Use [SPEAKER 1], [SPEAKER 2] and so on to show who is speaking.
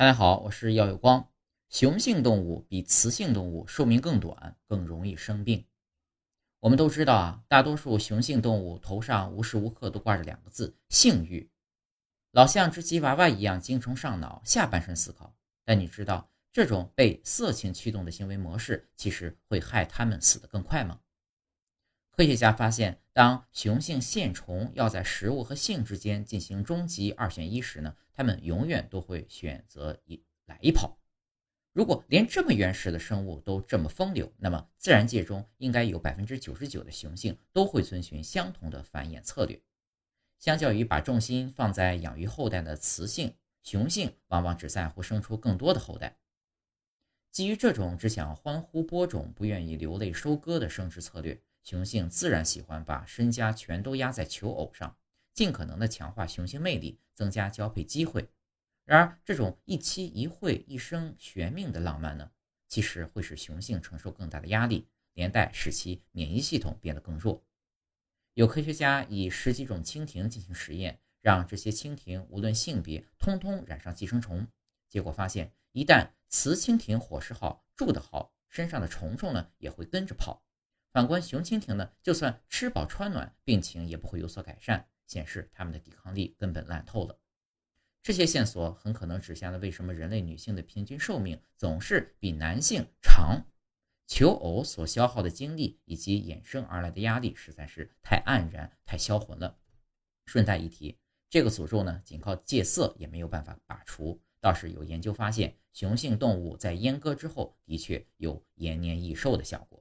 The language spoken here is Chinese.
[SPEAKER 1] 大家好，我是耀有光。雄性动物比雌性动物寿命更短，更容易生病。我们都知道啊，大多数雄性动物头上无时无刻都挂着两个字“性欲”，老像只吉娃娃一样精虫上脑，下半身思考。但你知道，这种被色情驱动的行为模式，其实会害它们死得更快吗？科学家发现，当雄性线虫要在食物和性之间进行终极二选一时呢，它们永远都会选择一来一跑。如果连这么原始的生物都这么风流，那么自然界中应该有百分之九十九的雄性都会遵循相同的繁衍策略。相较于把重心放在养育后代的雌性，雄性往往只在乎生出更多的后代。基于这种只想欢呼播种、不愿意流泪收割的生殖策略。雄性自然喜欢把身家全都压在求偶上，尽可能的强化雄性魅力，增加交配机会。然而，这种一期一会、一生悬命的浪漫呢，其实会使雄性承受更大的压力，连带使其免疫系统变得更弱。有科学家以十几种蜻蜓进行实验，让这些蜻蜓无论性别，通通染上寄生虫。结果发现，一旦雌蜻蜓伙食好、住得好，身上的虫虫呢也会跟着跑。反观雄蜻蜓呢，就算吃饱穿暖，病情也不会有所改善，显示它们的抵抗力根本烂透了。这些线索很可能指向了为什么人类女性的平均寿命总是比男性长。求偶所消耗的精力以及衍生而来的压力实在是太黯然、太销魂了。顺带一提，这个诅咒呢，仅靠戒色也没有办法拔除。倒是有研究发现，雄性动物在阉割之后，的确有延年益寿的效果。